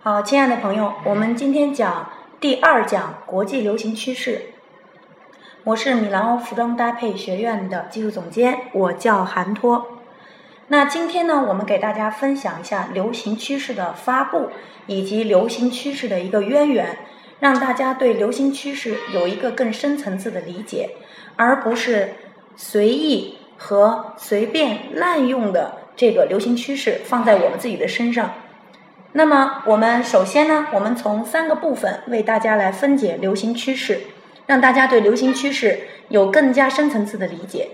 好，亲爱的朋友，我们今天讲第二讲国际流行趋势。我是米兰欧服装搭配学院的技术总监，我叫韩托。那今天呢，我们给大家分享一下流行趋势的发布以及流行趋势的一个渊源，让大家对流行趋势有一个更深层次的理解，而不是随意和随便滥用的这个流行趋势放在我们自己的身上。那么，我们首先呢，我们从三个部分为大家来分解流行趋势，让大家对流行趋势有更加深层次的理解。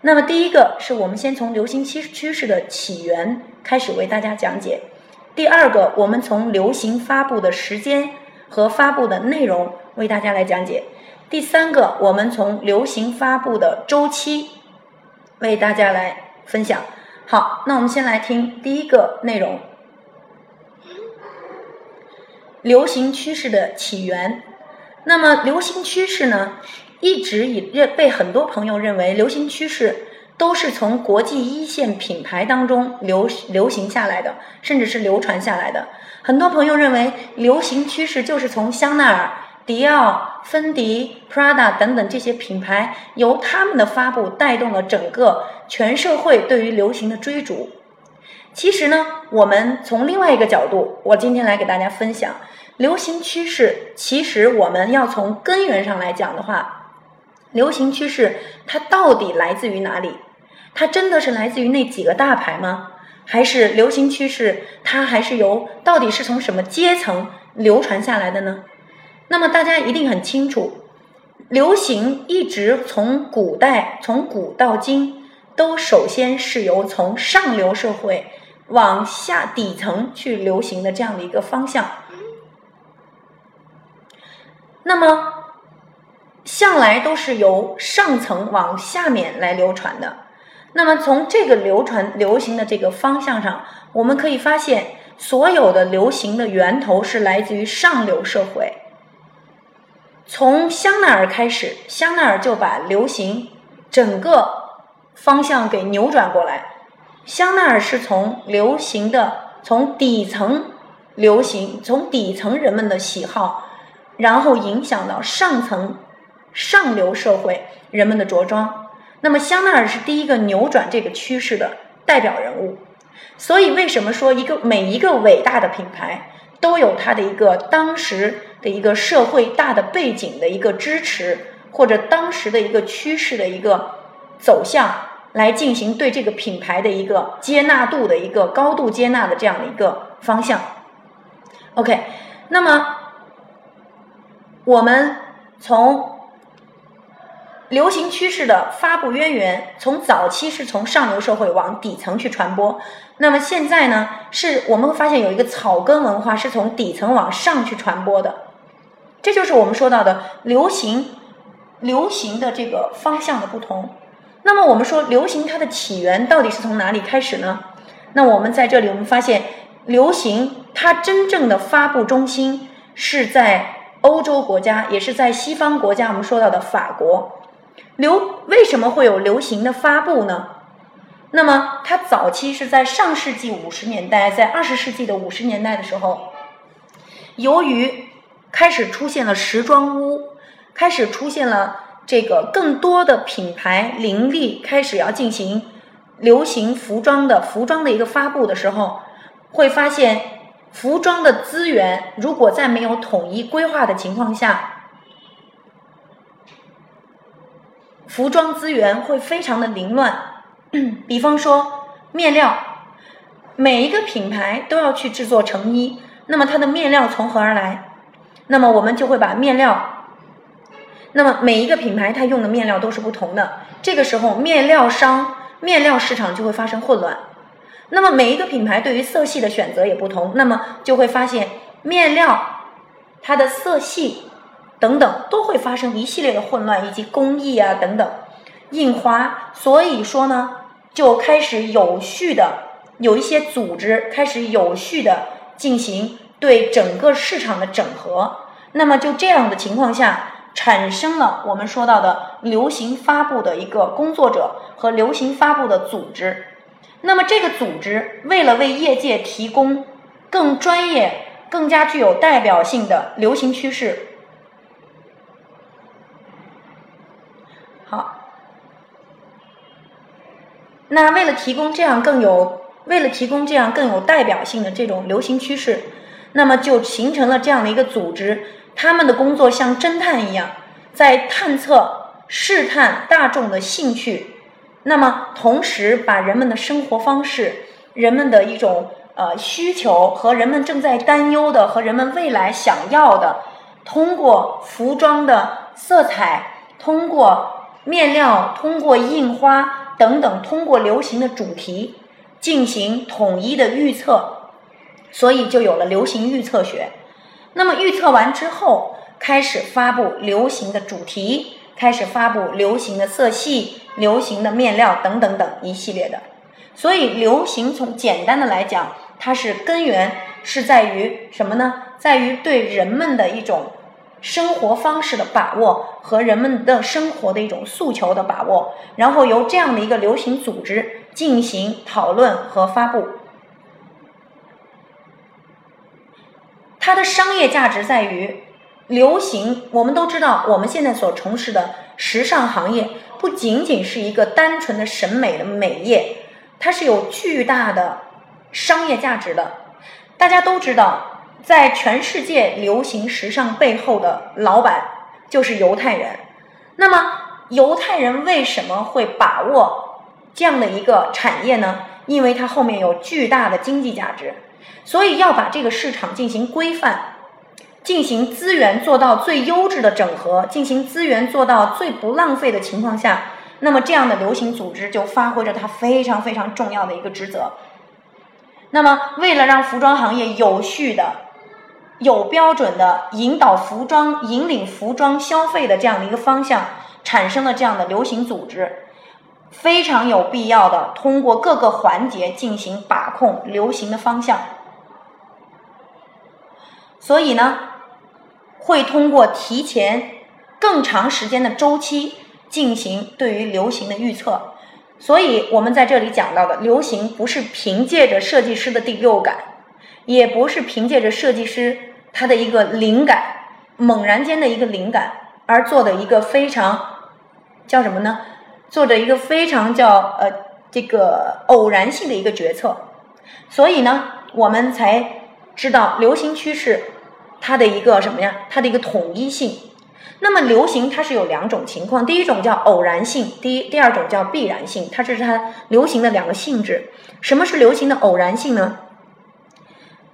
那么，第一个是我们先从流行趋趋势的起源开始为大家讲解；第二个，我们从流行发布的时间和发布的内容为大家来讲解；第三个，我们从流行发布的周期为大家来分享。好，那我们先来听第一个内容。流行趋势的起源，那么流行趋势呢，一直以认被很多朋友认为流行趋势都是从国际一线品牌当中流流行下来的，甚至是流传下来的。很多朋友认为流行趋势就是从香奈儿、迪奥、芬迪、Prada 等等这些品牌由他们的发布带动了整个全社会对于流行的追逐。其实呢，我们从另外一个角度，我今天来给大家分享流行趋势。其实我们要从根源上来讲的话，流行趋势它到底来自于哪里？它真的是来自于那几个大牌吗？还是流行趋势它还是由到底是从什么阶层流传下来的呢？那么大家一定很清楚，流行一直从古代从古到今，都首先是由从上流社会。往下底层去流行的这样的一个方向，那么向来都是由上层往下面来流传的。那么从这个流传流行的这个方向上，我们可以发现，所有的流行的源头是来自于上流社会。从香奈儿开始，香奈儿就把流行整个方向给扭转过来。香奈儿是从流行的，从底层流行，从底层人们的喜好，然后影响到上层上流社会人们的着装。那么，香奈儿是第一个扭转这个趋势的代表人物。所以，为什么说一个每一个伟大的品牌都有它的一个当时的一个社会大的背景的一个支持，或者当时的一个趋势的一个走向？来进行对这个品牌的一个接纳度的一个高度接纳的这样的一个方向。OK，那么我们从流行趋势的发布渊源，从早期是从上流社会往底层去传播，那么现在呢，是我们会发现有一个草根文化是从底层往上去传播的，这就是我们说到的流行流行的这个方向的不同。那么我们说流行它的起源到底是从哪里开始呢？那我们在这里我们发现，流行它真正的发布中心是在欧洲国家，也是在西方国家。我们说到的法国，流为什么会有流行的发布呢？那么它早期是在上世纪五十年代，在二十世纪的五十年代的时候，由于开始出现了时装屋，开始出现了。这个更多的品牌林立，开始要进行流行服装的服装的一个发布的时候，会发现服装的资源如果在没有统一规划的情况下，服装资源会非常的凌乱。比方说面料，每一个品牌都要去制作成衣，那么它的面料从何而来？那么我们就会把面料。那么每一个品牌它用的面料都是不同的，这个时候面料商、面料市场就会发生混乱。那么每一个品牌对于色系的选择也不同，那么就会发现面料它的色系等等都会发生一系列的混乱，以及工艺啊等等印花。所以说呢，就开始有序的有一些组织开始有序的进行对整个市场的整合。那么就这样的情况下。产生了我们说到的流行发布的一个工作者和流行发布的组织。那么这个组织为了为业界提供更专业、更加具有代表性的流行趋势。好，那为了提供这样更有，为了提供这样更有代表性的这种流行趋势，那么就形成了这样的一个组织，他们的工作像侦探一样，在探测、试探大众的兴趣，那么同时把人们的生活方式、人们的一种呃需求和人们正在担忧的和人们未来想要的，通过服装的色彩，通过。面料通过印花等等，通过流行的主题进行统一的预测，所以就有了流行预测学。那么预测完之后，开始发布流行的主题，开始发布流行的色系、流行的面料等等等一系列的。所以流行从简单的来讲，它是根源是在于什么呢？在于对人们的一种。生活方式的把握和人们的生活的一种诉求的把握，然后由这样的一个流行组织进行讨论和发布。它的商业价值在于，流行。我们都知道，我们现在所从事的时尚行业不仅仅是一个单纯的审美的美业，它是有巨大的商业价值的。大家都知道。在全世界流行时尚背后的老板就是犹太人。那么，犹太人为什么会把握这样的一个产业呢？因为它后面有巨大的经济价值，所以要把这个市场进行规范，进行资源做到最优质的整合，进行资源做到最不浪费的情况下，那么这样的流行组织就发挥着它非常非常重要的一个职责。那么，为了让服装行业有序的。有标准的引导服装、引领服装消费的这样的一个方向，产生了这样的流行组织，非常有必要的通过各个环节进行把控流行的方向。所以呢，会通过提前更长时间的周期进行对于流行的预测。所以我们在这里讲到的流行，不是凭借着设计师的第六感，也不是凭借着设计师。他的一个灵感，猛然间的一个灵感而做的一个非常叫什么呢？做着一个非常叫呃这个偶然性的一个决策，所以呢，我们才知道流行趋势它的一个什么呀？它的一个统一性。那么流行它是有两种情况，第一种叫偶然性，第一第二种叫必然性，它这是它流行的两个性质。什么是流行的偶然性呢？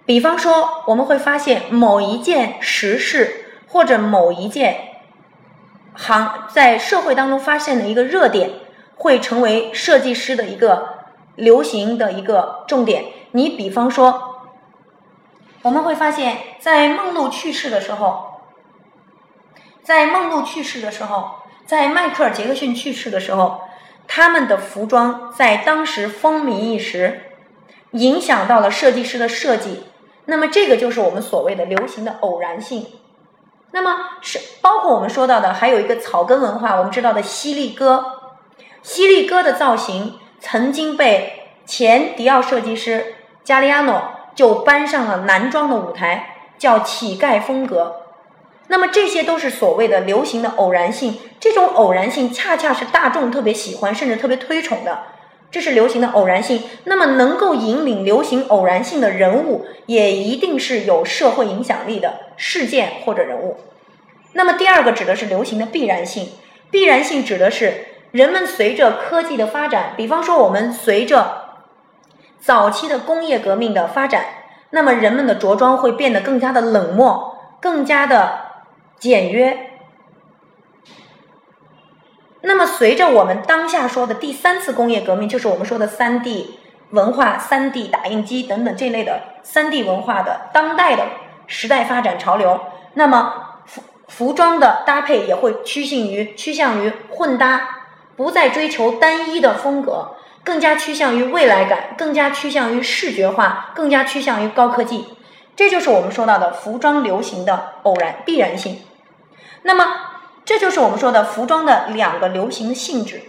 比方说，我们会发现某一件时事或者某一件行在社会当中发现的一个热点，会成为设计师的一个流行的一个重点。你比方说，我们会发现，在梦露去世的时候，在梦露去世的时候，在迈克尔·杰克逊去世的时候，他们的服装在当时风靡一时，影响到了设计师的设计。那么这个就是我们所谓的流行的偶然性。那么是包括我们说到的，还有一个草根文化，我们知道的犀利哥，犀利哥的造型曾经被前迪奥设计师加利亚诺就搬上了男装的舞台，叫乞丐风格。那么这些都是所谓的流行的偶然性，这种偶然性恰恰是大众特别喜欢，甚至特别推崇的。这是流行的偶然性，那么能够引领流行偶然性的人物，也一定是有社会影响力的事件或者人物。那么第二个指的是流行的必然性，必然性指的是人们随着科技的发展，比方说我们随着早期的工业革命的发展，那么人们的着装会变得更加的冷漠，更加的简约。那么，随着我们当下说的第三次工业革命，就是我们说的三 D 文化、三 D 打印机等等这类的三 D 文化的当代的时代发展潮流，那么服服装的搭配也会趋近于趋向于混搭，不再追求单一的风格，更加趋向于未来感，更加趋向于视觉化，更加趋向于高科技。这就是我们说到的服装流行的偶然必然性。那么。这就是我们说的服装的两个流行的性质。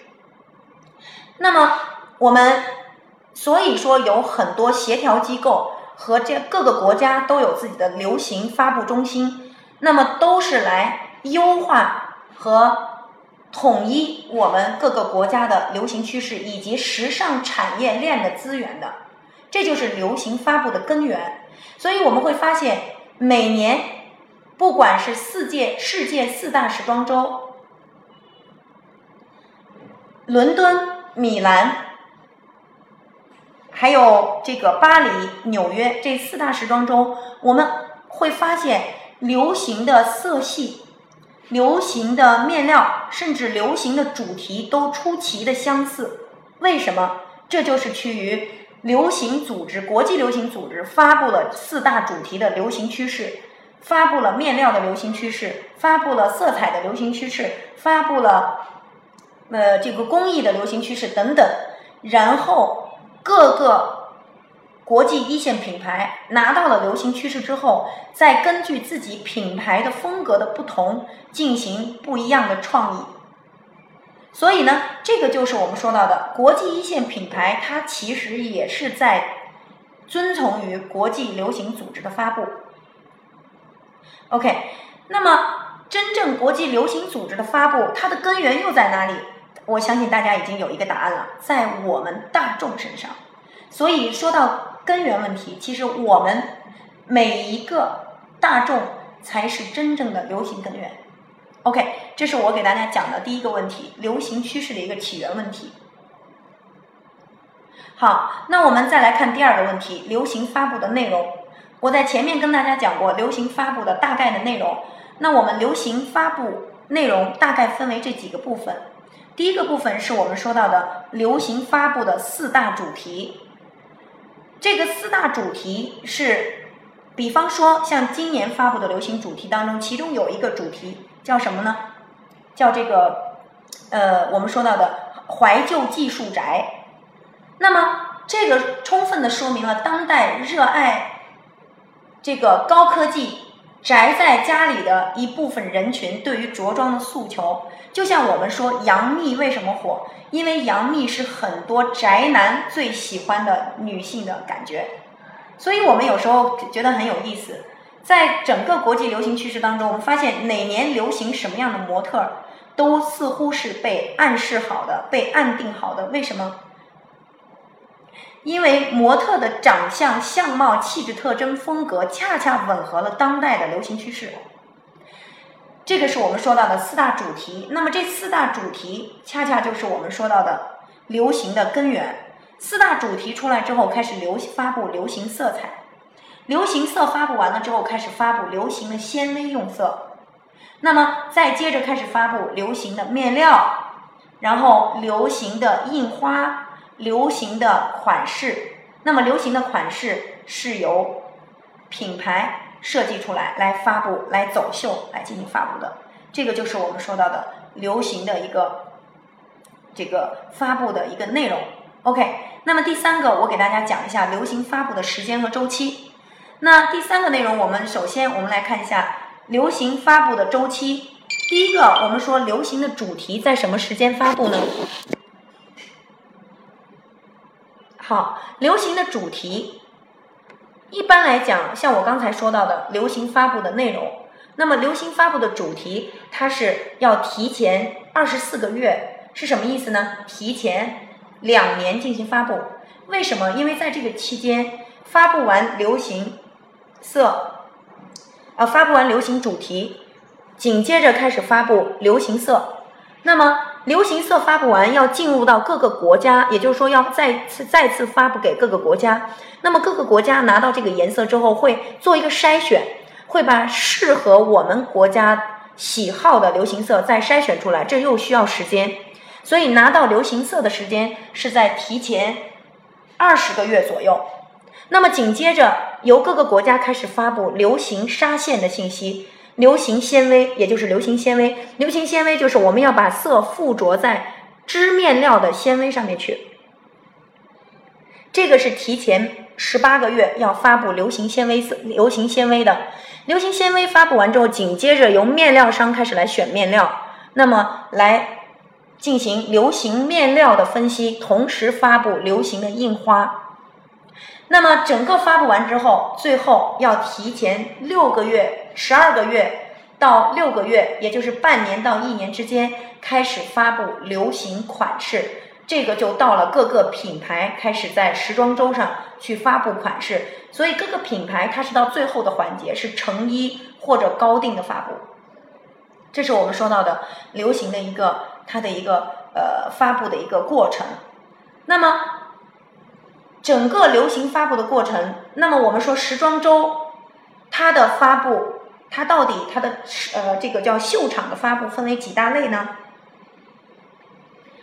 那么，我们所以说有很多协调机构、和这各个国家都有自己的流行发布中心，那么都是来优化和统一我们各个国家的流行趋势以及时尚产业链的资源的，这就是流行发布的根源。所以我们会发现，每年不管是四届世界四大时装周，伦敦、米兰。还有这个巴黎、纽约这四大时装周，我们会发现流行的色系、流行的面料，甚至流行的主题都出奇的相似。为什么？这就是趋于流行组织、国际流行组织发布了四大主题的流行趋势，发布了面料的流行趋势，发布了色彩的流行趋势，发布了呃这个工艺的流行趋势等等，然后。各个国际一线品牌拿到了流行趋势之后，再根据自己品牌的风格的不同进行不一样的创意。所以呢，这个就是我们说到的国际一线品牌，它其实也是在遵从于国际流行组织的发布。OK，那么真正国际流行组织的发布，它的根源又在哪里？我相信大家已经有一个答案了，在我们大众身上。所以说到根源问题，其实我们每一个大众才是真正的流行根源。OK，这是我给大家讲的第一个问题，流行趋势的一个起源问题。好，那我们再来看第二个问题，流行发布的内容。我在前面跟大家讲过流行发布的大概的内容。那我们流行发布内容大概分为这几个部分。第一个部分是我们说到的流行发布的四大主题。这个四大主题是，比方说像今年发布的流行主题当中，其中有一个主题叫什么呢？叫这个呃，我们说到的怀旧技术宅。那么这个充分的说明了当代热爱这个高科技。宅在家里的一部分人群对于着装的诉求，就像我们说杨幂为什么火？因为杨幂是很多宅男最喜欢的女性的感觉。所以我们有时候觉得很有意思，在整个国际流行趋势当中，我们发现哪年流行什么样的模特，都似乎是被暗示好的、被暗定好的。为什么？因为模特的长相、相貌、气质特征、风格，恰恰吻合了当代的流行趋势。这个是我们说到的四大主题。那么这四大主题，恰恰就是我们说到的流行的根源。四大主题出来之后，开始流发布流行色彩，流行色发布完了之后，开始发布流行的纤维用色。那么再接着开始发布流行的面料，然后流行的印花。流行的款式，那么流行的款式是由品牌设计出来，来发布、来走秀、来进行发布的。这个就是我们说到的流行的一个这个发布的一个内容。OK，那么第三个，我给大家讲一下流行发布的时间和周期。那第三个内容，我们首先我们来看一下流行发布的周期。第一个，我们说流行的主题在什么时间发布呢？好，流行的主题，一般来讲，像我刚才说到的流行发布的内容，那么流行发布的主题，它是要提前二十四个月，是什么意思呢？提前两年进行发布。为什么？因为在这个期间，发布完流行色，啊，发布完流行主题，紧接着开始发布流行色，那么。流行色发布完要进入到各个国家，也就是说要再次再次发布给各个国家。那么各个国家拿到这个颜色之后，会做一个筛选，会把适合我们国家喜好的流行色再筛选出来，这又需要时间。所以拿到流行色的时间是在提前二十个月左右。那么紧接着由各个国家开始发布流行纱线的信息。流行纤维，也就是流行纤维。流行纤维就是我们要把色附着在织面料的纤维上面去。这个是提前十八个月要发布流行纤维色、流行纤维的。流行纤维发布完之后，紧接着由面料商开始来选面料，那么来进行流行面料的分析，同时发布流行的印花。那么整个发布完之后，最后要提前六个月、十二个月到六个月，也就是半年到一年之间开始发布流行款式。这个就到了各个品牌开始在时装周上去发布款式，所以各个品牌它是到最后的环节是成衣或者高定的发布。这是我们说到的流行的一个它的一个呃发布的一个过程。那么整个流行发布的过程，那么我们说时装周它的发布，它到底它的呃这个叫秀场的发布分为几大类呢？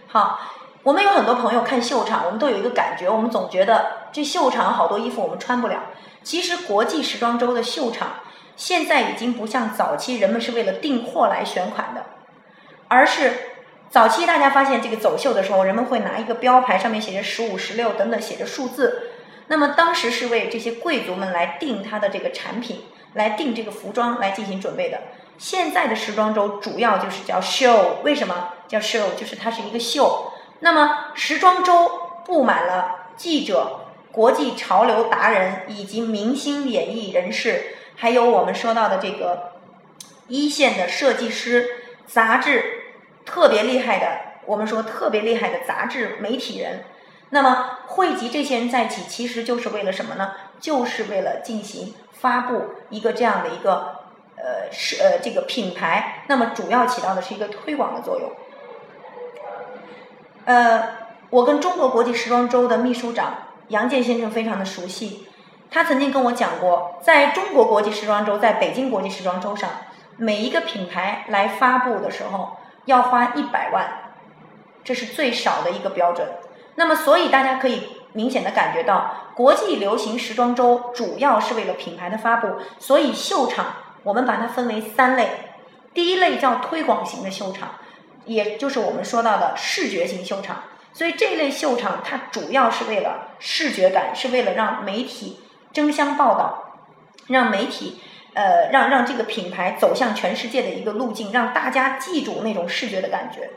好。我们有很多朋友看秀场，我们都有一个感觉，我们总觉得这秀场好多衣服我们穿不了。其实国际时装周的秀场现在已经不像早期人们是为了订货来选款的，而是早期大家发现这个走秀的时候，人们会拿一个标牌，上面写着十五、十六等等写着数字，那么当时是为这些贵族们来定他的这个产品，来定这个服装来进行准备的。现在的时装周主要就是叫 show，为什么叫 show？就是它是一个秀。那么，时装周布满了记者、国际潮流达人以及明星、演艺人士，还有我们说到的这个一线的设计师、杂志特别厉害的，我们说特别厉害的杂志媒体人。那么，汇集这些人在一起，其实就是为了什么呢？就是为了进行发布一个这样的一个呃是呃这个品牌。那么，主要起到的是一个推广的作用。呃，我跟中国国际时装周的秘书长杨健先生非常的熟悉，他曾经跟我讲过，在中国国际时装周，在北京国际时装周上，每一个品牌来发布的时候要花一百万，这是最少的一个标准。那么，所以大家可以明显的感觉到，国际流行时装周主要是为了品牌的发布，所以秀场我们把它分为三类，第一类叫推广型的秀场。也就是我们说到的视觉型秀场，所以这类秀场它主要是为了视觉感，是为了让媒体争相报道，让媒体呃让让这个品牌走向全世界的一个路径，让大家记住那种视觉的感觉。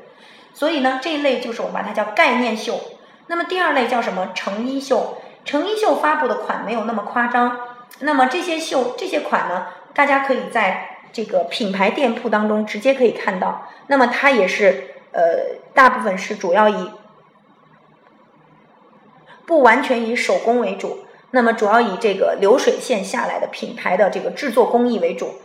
所以呢，这一类就是我们把它叫概念秀。那么第二类叫什么？成衣秀。成衣秀发布的款没有那么夸张。那么这些秀这些款呢，大家可以在。这个品牌店铺当中直接可以看到，那么它也是呃大部分是主要以不完全以手工为主，那么主要以这个流水线下来的品牌的这个制作工艺为主。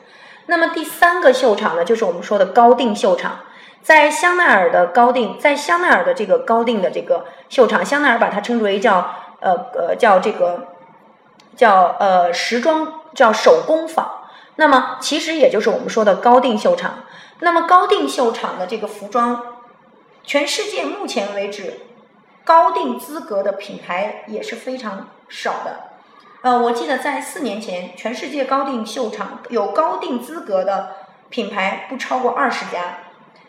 那么第三个秀场呢，就是我们说的高定秀场，在香奈儿的高定，在香奈儿的这个高定的这个秀场，香奈儿把它称之为叫呃呃叫这个叫呃时装叫手工坊。那么，其实也就是我们说的高定秀场。那么，高定秀场的这个服装，全世界目前为止，高定资格的品牌也是非常少的。呃，我记得在四年前，全世界高定秀场有高定资格的品牌不超过二十家。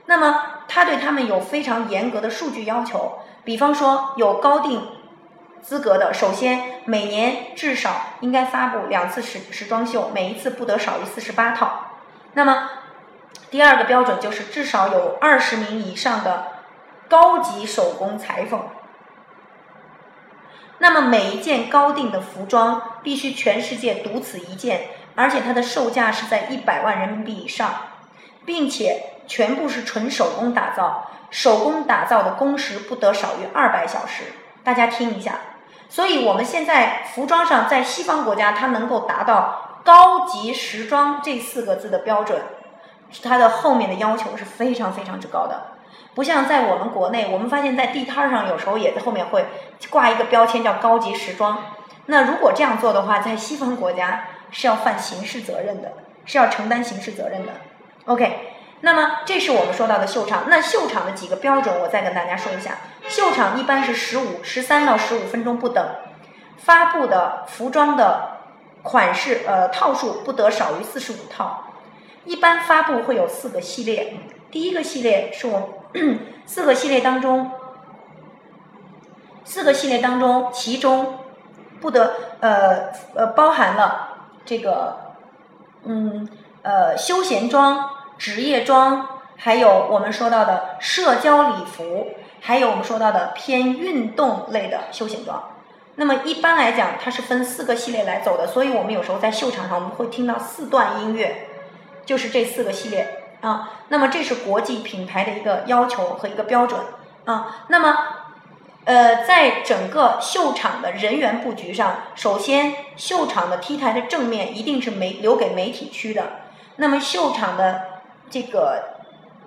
那么，它对他们有非常严格的数据要求，比方说有高定。资格的，首先每年至少应该发布两次时时装秀，每一次不得少于四十八套。那么，第二个标准就是至少有二十名以上的高级手工裁缝。那么每一件高定的服装必须全世界独此一件，而且它的售价是在一百万人民币以上，并且全部是纯手工打造，手工打造的工时不得少于二百小时。大家听一下。所以，我们现在服装上，在西方国家，它能够达到高级时装这四个字的标准，它的后面的要求是非常非常之高的。不像在我们国内，我们发现，在地摊上有时候也在后面会挂一个标签叫高级时装。那如果这样做的话，在西方国家是要犯刑事责任的，是要承担刑事责任的。OK。那么，这是我们说到的秀场。那秀场的几个标准，我再跟大家说一下。秀场一般是十五、十三到十五分钟不等，发布的服装的款式，呃，套数不得少于四十五套。一般发布会有四个系列，第一个系列是我 四个系列当中，四个系列当中，其中不得呃呃包含了这个嗯呃休闲装。职业装，还有我们说到的社交礼服，还有我们说到的偏运动类的休闲装。那么一般来讲，它是分四个系列来走的，所以我们有时候在秀场上我们会听到四段音乐，就是这四个系列啊。那么这是国际品牌的一个要求和一个标准啊。那么，呃，在整个秀场的人员布局上，首先秀场的 T 台的正面一定是媒留给媒体区的。那么秀场的这个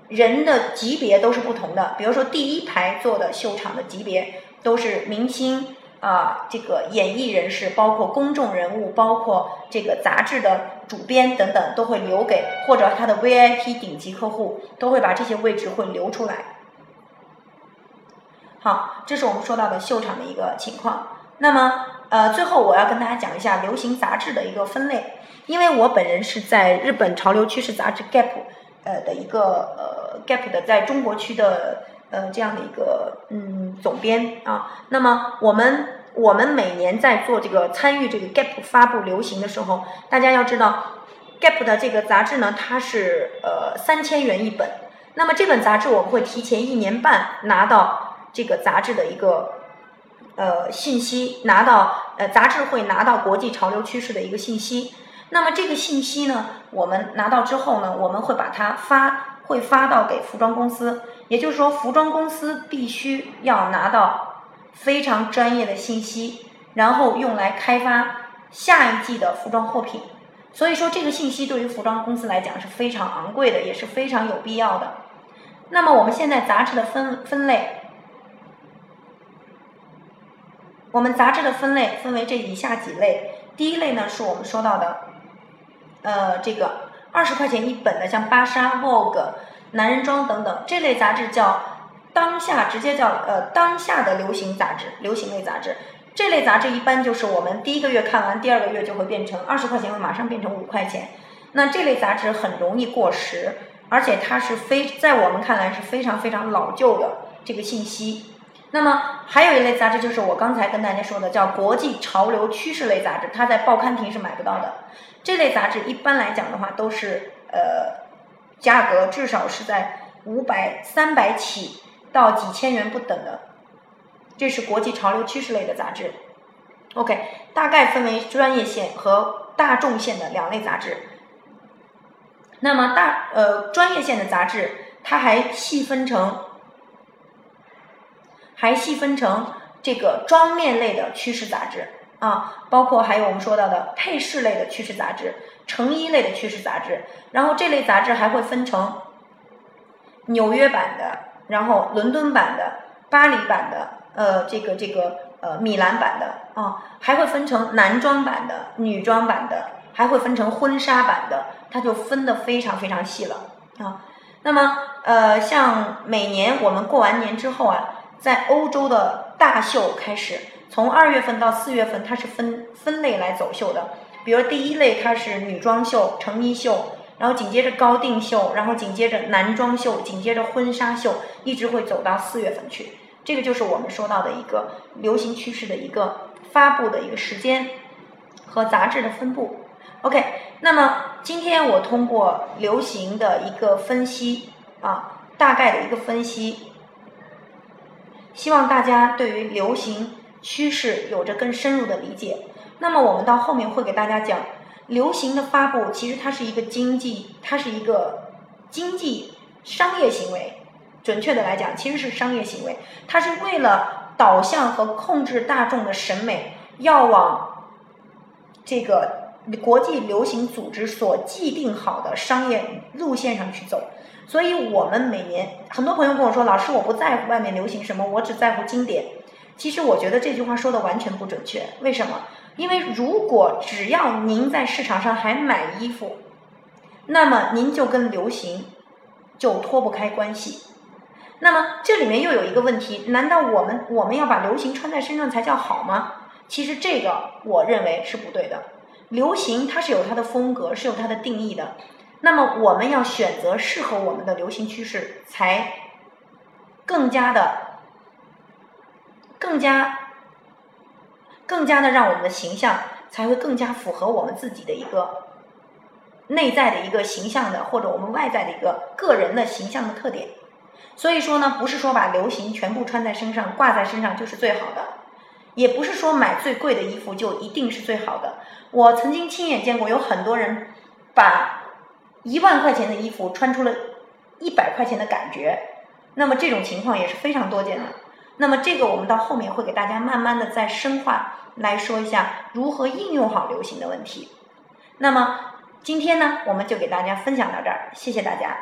人的级别都是不同的，比如说第一排坐的秀场的级别都是明星。啊，这个演艺人士，包括公众人物，包括这个杂志的主编等等，都会留给或者他的 VIP 顶级客户，都会把这些位置会留出来。好，这是我们说到的秀场的一个情况。那么，呃，最后我要跟大家讲一下流行杂志的一个分类，因为我本人是在日本潮流趋势杂志 Gap，呃的一个呃 Gap 的在中国区的。呃，这样的一个嗯总编啊，那么我们我们每年在做这个参与这个 Gap 发布流行的时候，大家要知道，Gap 的这个杂志呢，它是呃三千元一本，那么这本杂志我们会提前一年半拿到这个杂志的一个呃信息，拿到呃杂志会拿到国际潮流趋势的一个信息，那么这个信息呢，我们拿到之后呢，我们会把它发。会发到给服装公司，也就是说，服装公司必须要拿到非常专业的信息，然后用来开发下一季的服装货品。所以说，这个信息对于服装公司来讲是非常昂贵的，也是非常有必要的。那么，我们现在杂志的分分类，我们杂志的分类分为这以下几类。第一类呢，是我们说到的，呃，这个。二十块钱一本的，像芭莎、Vogue、男人装等等这类杂志叫当下，直接叫呃当下的流行杂志，流行类杂志。这类杂志一般就是我们第一个月看完，第二个月就会变成二十块钱，会马上变成五块钱。那这类杂志很容易过时，而且它是非在我们看来是非常非常老旧的这个信息。那么还有一类杂志就是我刚才跟大家说的，叫国际潮流趋势类杂志，它在报刊亭是买不到的。这类杂志一般来讲的话，都是呃价格至少是在五百、三百起到几千元不等的。这是国际潮流趋势类的杂志。OK，大概分为专业线和大众线的两类杂志。那么大呃专业线的杂志，它还细分成。还细分成这个妆面类的趋势杂志啊，包括还有我们说到的配饰类的趋势杂志、成衣类的趋势杂志，然后这类杂志还会分成纽约版的，然后伦敦版的、巴黎版的，呃，这个这个呃米兰版的啊，还会分成男装版的、女装版的，还会分成婚纱版的，它就分的非常非常细了啊。那么呃，像每年我们过完年之后啊。在欧洲的大秀开始，从二月份到四月份，它是分分类来走秀的。比如第一类它是女装秀、成衣秀，然后紧接着高定秀，然后紧接着男装秀，紧接着婚纱秀，一直会走到四月份去。这个就是我们说到的一个流行趋势的一个发布的一个时间和杂志的分布。OK，那么今天我通过流行的一个分析啊，大概的一个分析。希望大家对于流行趋势有着更深入的理解。那么我们到后面会给大家讲，流行的发布其实它是一个经济，它是一个经济商业行为。准确的来讲，其实是商业行为。它是为了导向和控制大众的审美，要往这个国际流行组织所既定好的商业路线上去走。所以，我们每年很多朋友跟我说：“老师，我不在乎外面流行什么，我只在乎经典。”其实，我觉得这句话说的完全不准确。为什么？因为如果只要您在市场上还买衣服，那么您就跟流行就脱不开关系。那么这里面又有一个问题：难道我们我们要把流行穿在身上才叫好吗？其实这个我认为是不对的。流行它是有它的风格，是有它的定义的。那么我们要选择适合我们的流行趋势，才更加的、更加、更加的让我们的形象才会更加符合我们自己的一个内在的一个形象的，或者我们外在的一个个人的形象的特点。所以说呢，不是说把流行全部穿在身上、挂在身上就是最好的，也不是说买最贵的衣服就一定是最好的。我曾经亲眼见过有很多人把一万块钱的衣服穿出了一百块钱的感觉，那么这种情况也是非常多见的。那么这个我们到后面会给大家慢慢的再深化来说一下如何应用好流行的问题。那么今天呢，我们就给大家分享到这儿，谢谢大家。